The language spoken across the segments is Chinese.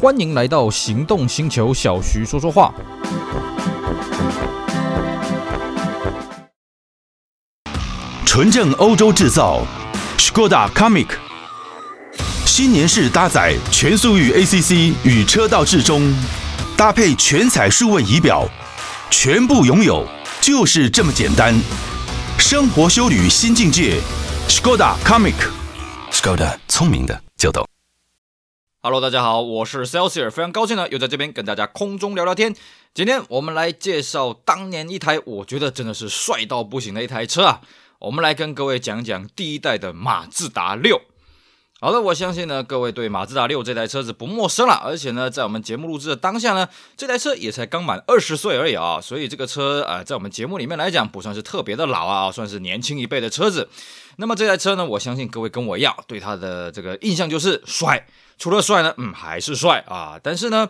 欢迎来到行动星球，小徐说说话。纯正欧洲制造，Skoda Comic，新年式搭载全速域 ACC 与车道智中，搭配全彩数位仪表，全部拥有就是这么简单。生活修旅新境界，Skoda Comic，Skoda 聪明的就懂。Hello，大家好，我是 Celsius，非常高兴呢，又在这边跟大家空中聊聊天。今天我们来介绍当年一台我觉得真的是帅到不行的一台车啊，我们来跟各位讲讲第一代的马自达六。好的，我相信呢，各位对马自达六这台车子不陌生了，而且呢，在我们节目录制的当下呢，这台车也才刚满二十岁而已啊，所以这个车啊、在我们节目里面来讲，不算是特别的老啊，算是年轻一辈的车子。那么这台车呢，我相信各位跟我一样，对它的这个印象就是帅。除了帅呢，嗯，还是帅啊。但是呢，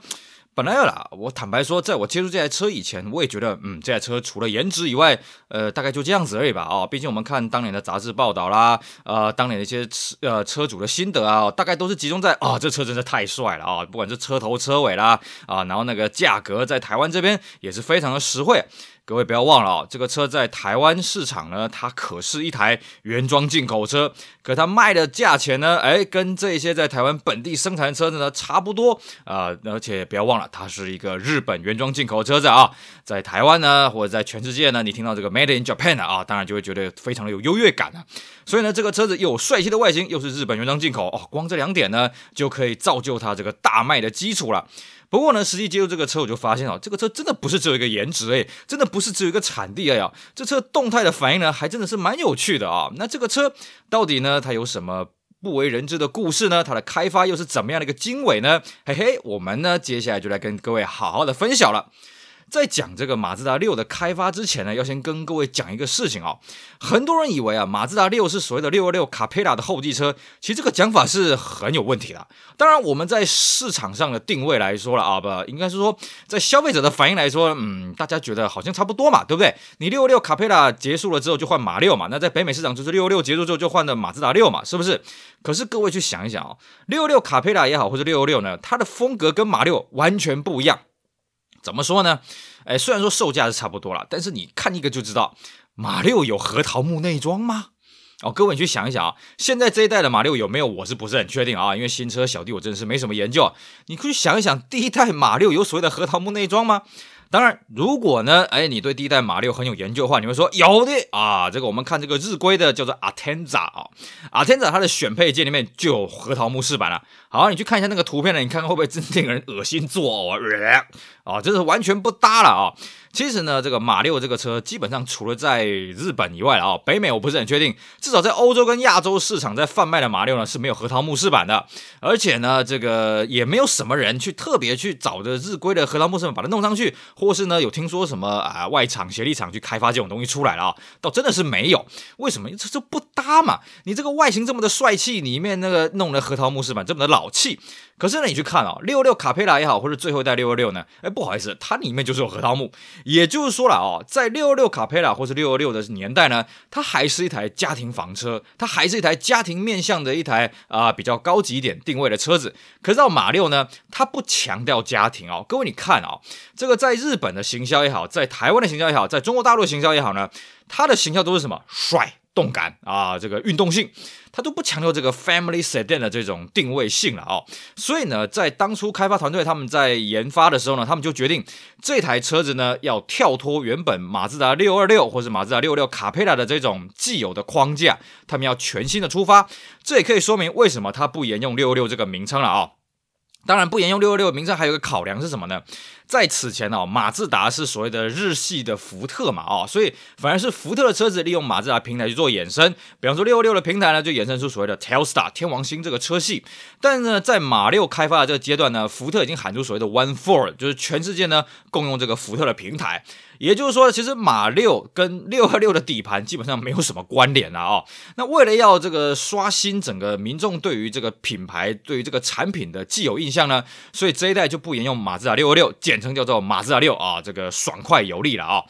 本来啦，我坦白说，在我接触这台车以前，我也觉得，嗯，这台车除了颜值以外，呃，大概就这样子而已吧。啊，毕竟我们看当年的杂志报道啦，呃，当年的一些车呃车主的心得啊，大概都是集中在啊，这车真是太帅了啊，不管是车头车尾啦，啊，然后那个价格在台湾这边也是非常的实惠。各位不要忘了啊，这个车在台湾市场呢，它可是一台原装进口车，可它卖的价钱呢，哎，跟这些在台湾本地生产的车子呢差不多啊，而且不要忘了，它是一个日本原装进口车子啊，在台湾呢，或者在全世界呢，你听到这个 Made in Japan 啊，当然就会觉得非常的有优越感啊。所以呢，这个车子又有帅气的外形，又是日本原装进口哦，光这两点呢，就可以造就它这个大卖的基础了。不过呢，实际接触这个车，我就发现哦，这个车真的不是只有一个颜值哎，真的不是只有一个产地哎呀，这车动态的反应呢，还真的是蛮有趣的啊。那这个车到底呢，它有什么不为人知的故事呢？它的开发又是怎么样的一个经纬呢？嘿嘿，我们呢，接下来就来跟各位好好的分享了。在讲这个马自达六的开发之前呢，要先跟各位讲一个事情哦。很多人以为啊，马自达六是所谓的六二六卡佩拉的后继车，其实这个讲法是很有问题的。当然，我们在市场上的定位来说了啊，不，应该是说在消费者的反应来说，嗯，大家觉得好像差不多嘛，对不对？你六二六卡佩拉结束了之后就换马六嘛，那在北美市场就是六二六结束之后就换的马自达六嘛，是不是？可是各位去想一想哦，六二六卡佩拉也好，或者六二六呢，它的风格跟马六完全不一样。怎么说呢？哎，虽然说售价是差不多了，但是你看一个就知道，马六有核桃木内装吗？哦，各位你去想一想啊，现在这一代的马六有没有？我是不是很确定啊？因为新车小弟我真的是没什么研究。你可以想一想，第一代马六有所谓的核桃木内装吗？当然，如果呢，哎，你对第一代马六很有研究的话，你会说有的啊。这个我们看这个日规的叫做 Atenza 啊，Atenza 它的选配件里面就有核桃木饰板了。好，你去看一下那个图片呢，你看看会不会真令人恶心作呕啊？啊，这是完全不搭了啊。其实呢，这个马六这个车基本上除了在日本以外啊，北美我不是很确定，至少在欧洲跟亚洲市场在贩卖的马六呢是没有核桃木饰板的，而且呢，这个也没有什么人去特别去找着日规的核桃木饰板把它弄上去，或是呢有听说什么啊外厂协力厂去开发这种东西出来了啊，倒真的是没有。为什么？这这不搭嘛？你这个外形这么的帅气，里面那个弄的核桃木饰板这么的老老气。可是呢，你去看啊，六六卡佩拉也好，或者最后一代六二六呢，哎，不好意思，它里面就是有核桃木。也就是说了哦，在六六卡佩拉或是六二六的年代呢，它还是一台家庭房车，它还是一台家庭面向的一台啊、比较高级一点定位的车子。可是到马六呢，它不强调家庭哦。各位你看啊、哦，这个在日本的行销也好，在台湾的行销也好，在中国大陆的行销也好呢，它的行销都是什么？帅。动感啊，这个运动性，它都不强调这个 family sedan 的这种定位性了哦。所以呢，在当初开发团队他们在研发的时候呢，他们就决定这台车子呢要跳脱原本马自达六二六或者马自达六六卡佩拉的这种既有的框架，他们要全新的出发。这也可以说明为什么它不沿用六二六这个名称了啊、当然，不沿用六二六名称，还有一个考量是什么呢？在此前哦，马自达是所谓的日系的福特嘛，哦，所以反而是福特的车子利用马自达平台去做衍生，比方说六二六的平台呢，就衍生出所谓的 Telstar 天王星这个车系。但是呢，在马六开发的这个阶段呢，福特已经喊出所谓的 One FOR，就是全世界呢共用这个福特的平台。也就是说，其实马六跟六二六的底盘基本上没有什么关联了啊！那为了要这个刷新整个民众对于这个品牌、对于这个产品的既有印象呢，所以这一代就不沿用马自达六二六，简称叫做马自达六啊，这个爽快有力了啊！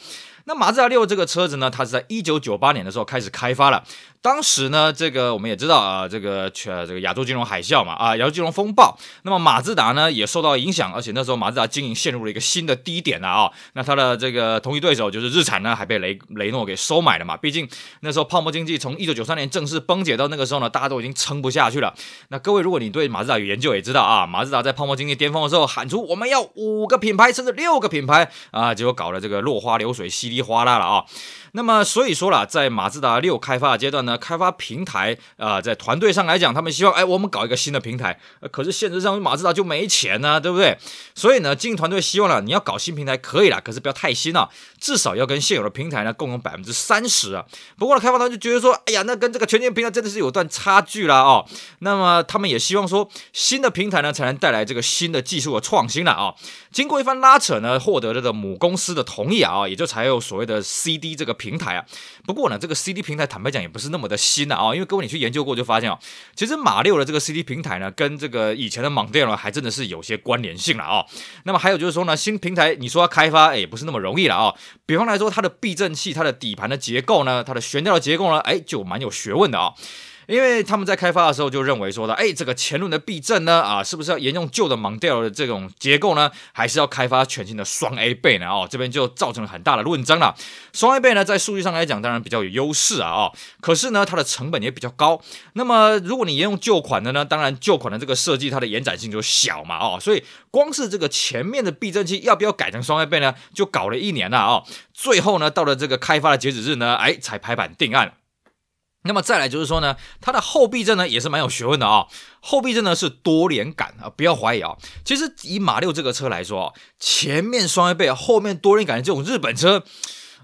那马自达六这个车子呢，它是在一九九八年的时候开始开发了。当时呢，这个我们也知道啊，这个全这个亚洲金融海啸嘛，啊，亚洲金融风暴。那么马自达呢也受到影响，而且那时候马自达经营陷入了一个新的低点了啊。那它的这个同一对手就是日产呢，还被雷雷诺给收买了嘛。毕竟那时候泡沫经济从一九九三年正式崩解到那个时候呢，大家都已经撑不下去了。那各位，如果你对马自达有研究，也知道啊，马自达在泡沫经济巅峰的时候喊出我们要五个品牌甚至六个品牌啊，结果搞了这个落花流水，稀里一哗啦了啊。那么所以说啦，在马自达六开发的阶段呢，开发平台啊、在团队上来讲，他们希望哎，我们搞一个新的平台，可是现实上马自达就没钱呢、对不对？所以呢，经营团队希望了，你要搞新平台可以啦，可是不要太新啊，至少要跟现有的平台呢共用百分之三十啊。不过呢，开发团队就觉得说，哎呀，那跟这个全新平台真的是有段差距啦哦。那么他们也希望说，新的平台呢才能带来这个新的技术的创新了啊。经过一番拉扯呢，获得这个母公司的同意啊，也就才有所谓的 CD 这个平台啊。不过呢，这个 CD 平台坦白讲也不是那么的新了啊，因为各位你去研究过就发现啊，其实马六的这个 CD 平台呢，跟这个以前的 Mondeo 还真的是有些关联性了啊。那么还有就是说呢，新平台你说要开发，也不是那么容易了啊。比方来说，它的避震器、它的底盘的结构呢，它的悬吊的结构呢，哎，就蛮有学问的啊。因为他们在开发的时候就认为说的，哎，这个前轮的避震呢，啊，是不是要沿用旧的 Mondeo 的这种结构呢？还是要开发全新的双 A 臂呢？哦，这边就造成了很大的论争了。双 A 臂呢，在数据上来讲，当然比较有优势啊，哦，可是呢，它的成本也比较高。那么，如果你沿用旧款的呢，当然旧款的这个设计它的延展性就小嘛，哦，所以光是这个前面的避震器要不要改成双 A 臂呢，就搞了一年了啊，哦，最后呢，到了这个开发的截止日呢，哎，才拍板定案。那么再来就是说呢，它的后避震呢也是蛮有学问的啊、后避震呢是多连杆啊，不要怀疑啊。其实以马六这个车来说，前面双 A 臂，后面多连杆的这种日本车，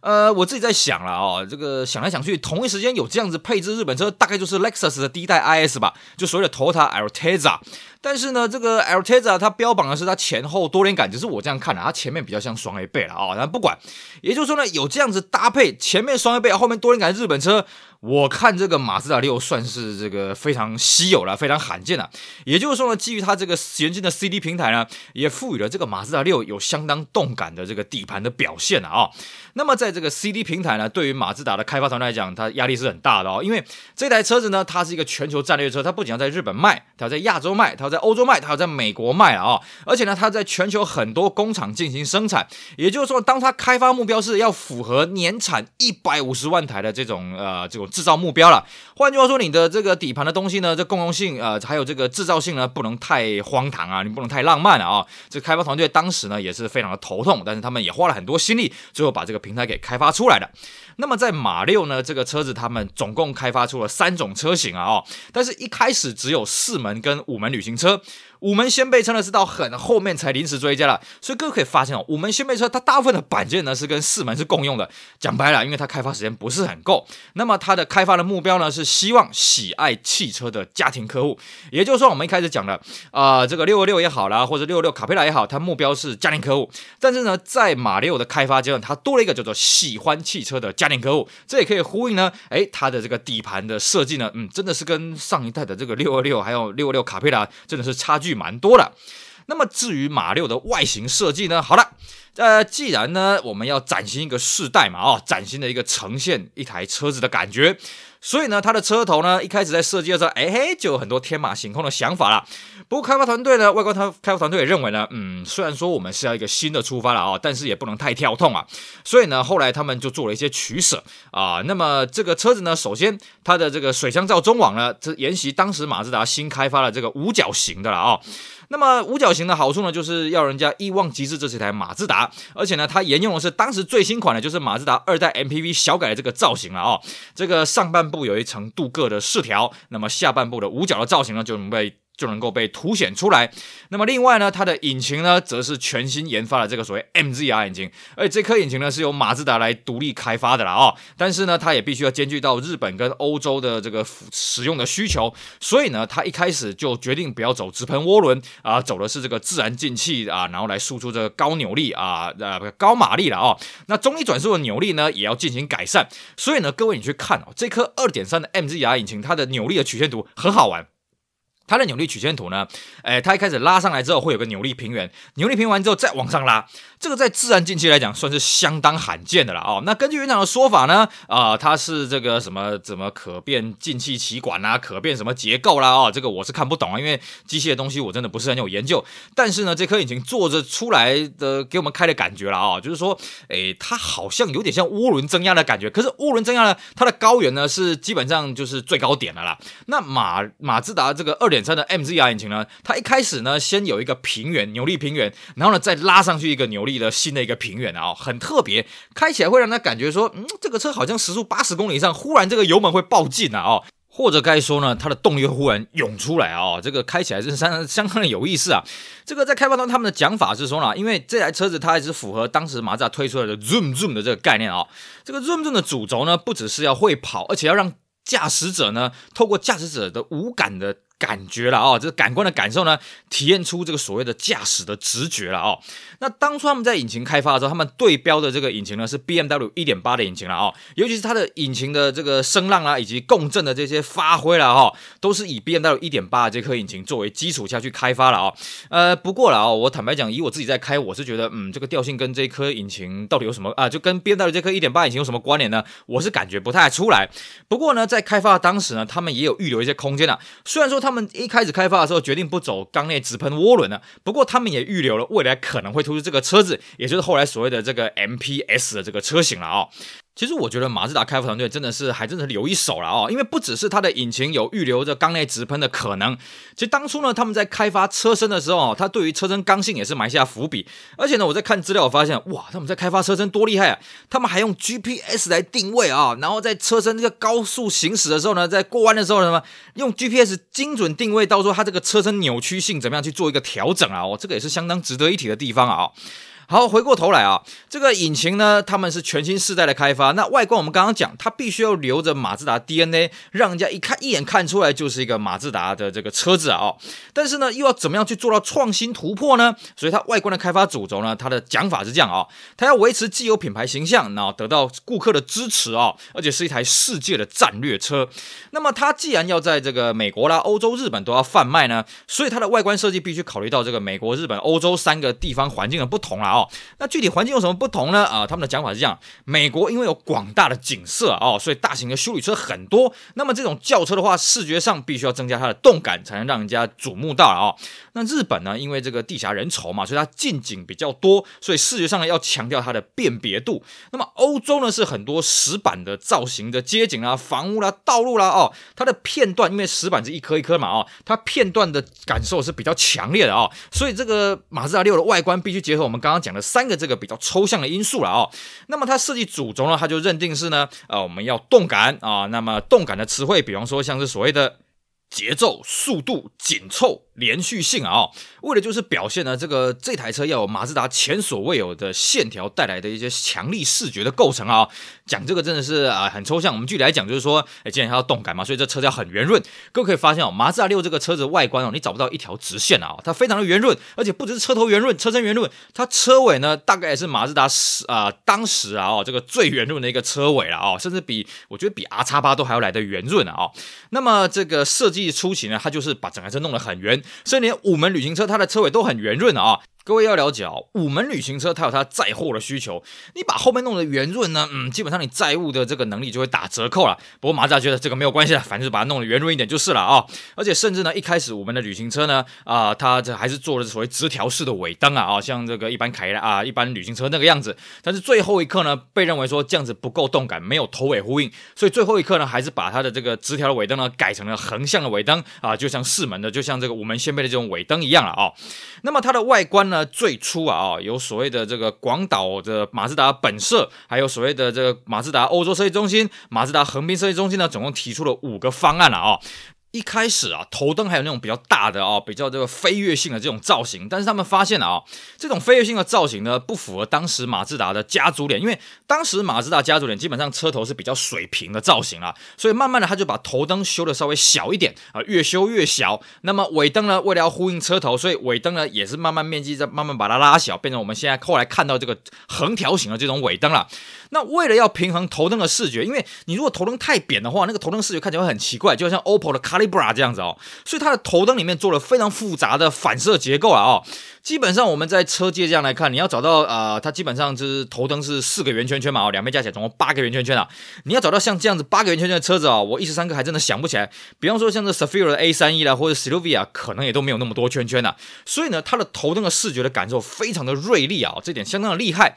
呃，我自己在想了啊，这个想来想去，同一时间有这样子配置日本车，大概就是 Lexus 的第一代 IS 吧，就所谓的 Toyota Altezza。但是呢，这个 Altezza 它标榜的是它前后多连杆，只是我这样看啊，它前面比较像双 A 臂了啊。但不管，也就是说呢，有这样子搭配，前面双 A 臂，后面多连杆的日本车，我看这个马自达六算是这个非常稀有了，非常罕见了。也就是说呢，基于它这个先进的 CD 平台呢，也赋予了这个马自达六有相当动感的这个底盘的表现了啊。那么在这个 CD 平台呢，对于马自达的开发团队来讲，它压力是很大的哦，因为这台车子呢，它是一个全球战略车，它不仅要在日本卖，它要在亚洲卖，它要在欧洲卖，它要在美国卖啊，而且呢，它在全球很多工厂进行生产。也就是说，当它开发目标是要符合年产一百五十万台的这种呃这种。制造目标了，换句话说，你的这个底盘的东西呢，这共用性呃，还有这个制造性呢，不能太荒唐啊，你不能太浪漫了啊。这开发团队当时呢也是非常的头痛，但是他们也花了很多心力，最后把这个平台给开发出来的。那么在马六呢，这个车子他们总共开发出了三种车型啊，哦，但是一开始只有四门跟五门旅行车。车.五门掀背车呢是到很后面才临时追加了，所以各位可以发现哦，五门掀背车它大部分的板件呢是跟四门是共用的。讲白了，因为它开发时间不是很够，那么它的开发的目标呢是希望喜爱汽车的家庭客户，也就是说我们一开始讲的啊、这个六二六也好啦，或者六二六卡佩拉也好，它目标是家庭客户。但是呢，在马六的开发阶段，它多了一个叫做喜欢汽车的家庭客户，这也可以呼应呢，诶，它的这个底盘的设计呢，嗯，真的是跟上一代的这个六二六还有六二六卡佩拉真的是差距蛮多的，那么至于马六的外形设计呢？好了，呃，既然呢我们要崭新一个世代嘛，哦，崭新的一个呈现一台车子的感觉，所以呢，它的车头呢一开始在设计的时候，哎嘿，就有很多天马行空的想法了。不过开发团队呢，外观他开发团队也认为呢，嗯，虽然说我们是要一个新的出发了啊、但是也不能太跳痛啊，所以呢，后来他们就做了一些取舍啊。那么这个车子呢，首先它的这个水箱罩中网呢，这沿袭当时马自达新开发的这个五角形的了啊、那么五角形的好处呢，就是要人家一望即知这是一台马自达，而且呢，它沿用的是当时最新款的，就是马自达二代 MPV 小改的这个造型了啊、哦。这个上半部有一层镀铬的饰条，那么下半部的五角的造型呢，就能被。就能够被凸显出来。那么另外呢，它的引擎呢，则是全新研发的这个所谓 MZR 引擎，而且这颗引擎呢是由马自达来独立开发的啦哦。但是呢，它也必须要兼具到日本跟欧洲的这个使用的需求，所以呢，它一开始就决定不要走直喷涡轮啊，走的是这个自然进气啊，然后来输出这个高扭力啊呃高马力了哦。那中离转速的扭力呢，也要进行改善。所以呢，各位你去看哦，这颗二点三的 MZR 引擎，它的扭力的曲线图很好玩。它的扭力曲线图呢，诶，它一开始拉上来之后会有个扭力平原，扭力平完之后再往上拉，这个在自然进气来讲算是相当罕见的了哦。那根据园长的说法呢，啊、它是这个什么怎么可变进气歧管啊，可变什么结构啦哦，这个我是看不懂啊，因为机械的东西我真的不是很有研究。但是呢，这颗引擎做着出来的给我们开的感觉了啊、哦，就是说，诶，它好像有点像涡轮增压的感觉。可是涡轮增压呢，它的高原呢是基本上就是最高点的啦。那马马自达这个二点三的 MZR 引擎呢，它一开始呢，先有一个平原扭力平原，然后呢，再拉上去一个扭力了新的一个平原啊、很特别，开起来会让他感觉说，嗯，这个车好像时速八十公里以上，忽然这个油门会爆进啊，哦，或者该说呢，它的动力会忽然涌出来啊、哦，这个开起来是相当相当的有意思啊。这个在开发商他们的讲法是说呢，因为这台车子它还是符合当时马自达推出来的 Zoom Zoom 的这个概念啊、这个 Zoom Zoom 的主轴呢，不只是要会跑，而且要让驾驶者呢，透过驾驶者的无感的。感觉了哦，这个感官的感受呢，体验出这个所谓的驾驶的直觉了哦。那当初他们在引擎开发的时候，他们对标的这个引擎呢是 BMW 1.8的引擎了哦，尤其是它的引擎的这个声浪啊，以及共振的这些发挥了哈，都是以 BMW 1.8的这颗引擎作为基础下去开发了哦。呃，不过了哦，我坦白讲，以我自己在开，我是觉得，嗯，这个调性跟这颗引擎到底有什么啊？就跟 BMW 这颗1.8引擎有什么关联呢？我是感觉不太出来。不过呢，在开发的当时呢，他们也有预留一些空间的，虽然说他们一开始开发的时候决定不走缸内直喷涡轮的，不过他们也预留了未来可能会推出这个车子，也就是后来所谓的这个 MPS 的这个车型了啊、哦。其实我觉得马自达开发团队真的是还真的是留一手了哦，因为不只是它的引擎有预留着缸内直喷的可能，其实当初呢他们在开发车身的时候，它对于车身刚性也是埋下伏笔。而且呢，我在看资料，我发现哇，他们在开发车身多厉害啊！他们还用 GPS 来定位啊，然后在车身这个高速行驶的时候呢，在过弯的时候什么用 GPS 精准定位，到时候它这个车身扭曲性怎么样去做一个调整啊？哦，这个也是相当值得一提的地方啊。好，回过头来啊，这个引擎呢，他们是全新世代的开发。那外观我们刚刚讲，它必须要留着马自达 DNA，让人家一看一眼看出来就是一个马自达的这个车子啊。哦，但是呢，又要怎么样去做到创新突破呢？所以它外观的开发主轴呢，它的讲法是这样啊，它要维持既有品牌形象，然后得到顾客的支持啊，而且是一台世界的战略车。那么它既然要在这个美国啦、欧洲、日本都要贩卖呢，所以它的外观设计必须考虑到这个美国、日本、欧洲三个地方环境的不同啦。那具体环境有什么不同呢？啊，他们的讲法是这样：美国因为有广大的景色哦，所以大型的修理车很多。那么这种轿车的话，视觉上必须要增加它的动感，才能让人家瞩目到了哦。那日本呢，因为这个地狭人稠嘛，所以它近景比较多，所以视觉上呢要强调它的辨别度。那么欧洲呢是很多石板的造型的街景啊、房屋啦、道路啦哦，它的片段因为石板是一颗一颗嘛哦，它片段的感受是比较强烈的哦，所以这个马自达六的外观必须结合我们刚刚讲了三。个这个比较抽象的因素了啊，那么它设计主轴呢，它就认定是呢，呃，我们要动感啊，那么动感的词汇，比方说像是所谓的节奏、速度、紧凑。连续性啊、为了就是表现呢，这个这台车要有马自达前所未有的线条带来的一些强力视觉的构成啊、讲这个真的是啊、很抽象，我们具体来讲就是说，哎，既然它要动感嘛，所以这车子要很圆润。各位可以发现哦，马自达六这个车子外观哦，你找不到一条直线啊、它非常的圆润，而且不只是车头圆润，车身圆润，它车尾呢大概也是马自达时啊当时啊哦这个最圆润的一个车尾了哦，甚至比我觉得比 R 叉八都还要来得圆润啊。那么这个设计初期呢，它就是把整台车弄得很圆。所以连五门旅行车，它的车尾都很圆润的啊。各位要了解哦，五门旅行车它有它载货的需求，你把后面弄得圆润呢，嗯，基本上你载物的这个能力就会打折扣了。不过马自达觉得这个没有关系了，反正就把它弄得圆润一点就是了啊、而且甚至呢，一开始我们的旅行车呢，啊、它这还是做了所谓直条式的尾灯啊，啊，像这个一般凯拉啊，一般旅行车那个样子。但是最后一刻呢，被认为说这样子不够动感，没有头尾呼应，所以最后一刻呢，还是把它的这个直条的尾灯呢改成了横向的尾灯啊，就像四门的，就像这个五门掀背的这种尾灯一样了啊、那么它的外观呢，那最初啊。啊，有所谓的这个广岛的马自达本社，还有所谓的这个马自达欧洲设计中心、马自达横滨设计中心呢，总共提出了五个方案了啊。一开始啊，头灯还有那种比较大的啊，比较这个飞跃性的这种造型，但是他们发现了啊，这种飞跃性的造型呢，不符合当时马自达的家族脸，因为当时马自达家族脸基本上车头是比较水平的造型啊，所以慢慢的他就把头灯修的稍微小一点啊，越修越小。那么尾灯呢，为了要呼应车头，所以尾灯呢也是慢慢面积在慢慢把它拉小，变成我们现在后来看到这个横条形的这种尾灯了。那为了要平衡头灯的视觉，因为你如果头灯太扁的话，那个头灯视觉看起来会很奇怪，就像 OPPO 的 Calibra 这样子哦，所以它的头灯里面做了非常复杂的反射结构啊哦。基本上我们在车界这样来看，你要找到呃，它基本上就是头灯是四个圆圈圈嘛，哦，两边加起来总共八个圆圈圈啊。你要找到像这样子八个圆圈圈的车子啊，我一时三刻还真的想不起来。比方说像这 Zafira 的 A 三一啦，或者 Silvia，可能也都没有那么多圈圈啊。所以呢，它的头灯的视觉的感受非常的锐利啊，这点相当的厉害。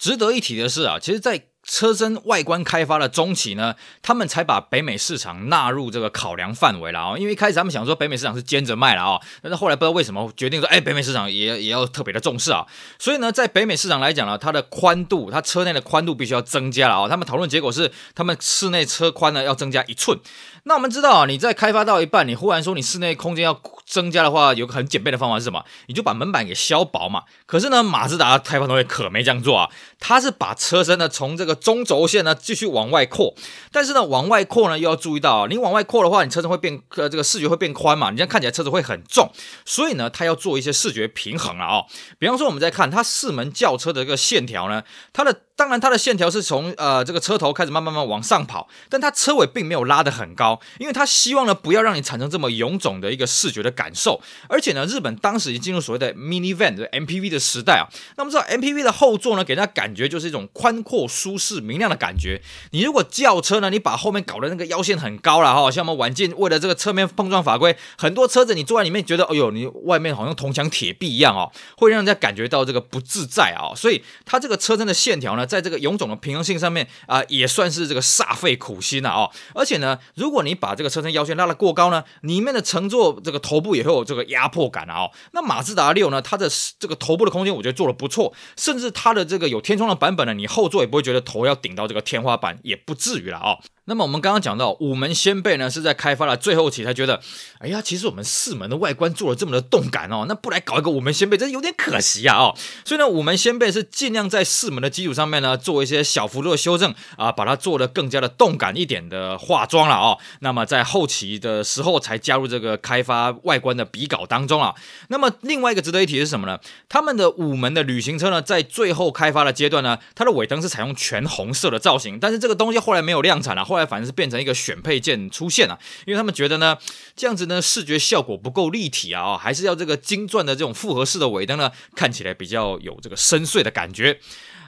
值得一提的是啊，其实，在车身外观开发的中期呢，他们才把北美市场纳入这个考量范围了啊。因为一开始他们想说北美市场是兼着卖了啊，但是后来不知道为什么决定说，哎，北美市场也也要特别的重视啊。所以呢，在北美市场来讲呢，它的宽度，它车内的宽度必须要增加了啊。他们讨论结果是，他们室内车宽呢要增加一寸。那我们知道啊，你在开发到一半，你忽然说你室内空间要增加的话，有个很简便的方法是什么？你就把门板给削薄嘛。可是呢，马自达开发团队可没这样做啊，他是把车身呢从这个中轴线呢继续往外扩，但是呢往外扩呢又要注意到啊，你往外扩的话，你车身会变呃这个视觉会变宽嘛，你这样看起来车子会很重，所以呢它要做一些视觉平衡了啊。比方说我们在看它四门轿车的这个线条呢，它的。当然，它的线条是从呃这个车头开始慢慢慢往上跑，但它车尾并没有拉得很高，因为它希望呢不要让你产生这么臃肿的一个视觉的感受。而且呢，日本当时已经进入所谓的 minivan 的 MPV 的时代啊。那么知道 MPV 的后座呢，给人家感觉就是一种宽阔、舒适、明亮的感觉。你如果轿车呢，你把后面搞的那个腰线很高了哈，像我们晚近为了这个侧面碰撞法规，很多车子你坐在里面觉得，哎呦，你外面好像铜墙铁壁一样哦，会让人家感觉到这个不自在啊。所以它这个车身的线条呢。在这个臃肿的平衡性上面啊、也算是这个煞费苦心了哦。而且呢，如果你把这个车身腰线拉得过高呢，里面的乘坐这个头部也会有这个压迫感啊。那马自达六呢，它的这个头部的空间我觉得做得不错，甚至它的这个有天窗的版本呢，你后座也不会觉得头要顶到这个天花板，也不至于了哦。那么我们刚刚讲到五门掀背呢，是在开发了最后期才觉得，哎呀，其实我们四门的外观做了这么的动感哦，那不来搞一个五门掀背，真有点可惜啊哦。所以呢，五门掀背是尽量在四门的基础上面呢，做一些小幅度的修正啊，把它做得更加的动感一点的化妆了哦。那么在后期的时候才加入这个开发外观的比稿当中啊。那么另外一个值得一提的是什么呢？他们的五门的旅行车呢，在最后开发的阶段呢，它的尾灯是采用全红色的造型，但是这个东西后来没有量产了，后来。反正是变成一个选配件出现了，因为他们觉得呢，这样子呢视觉效果不够立体啊，还是要这个金钻的这种复合式的尾灯呢，看起来比较有这个深邃的感觉。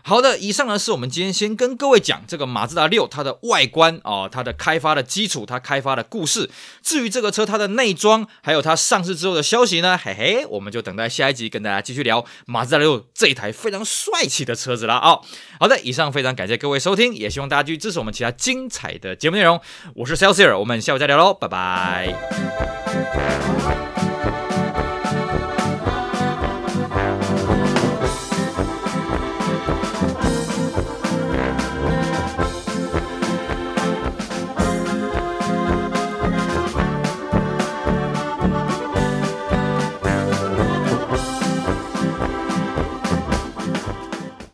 好的，以上呢是我们今天先跟各位讲这个马自达六它的外观啊、哦，它的开发的基础，它开发的故事。至于这个车它的内装，还有它上市之后的消息呢，嘿嘿，我们就等待下一集跟大家继续聊马自达六这一台非常帅气的车子了啊、好的，以上非常感谢各位收听，也希望大家继续支持我们其他精彩的节目内容。我是 Celsius，我们下午再聊喽，拜拜。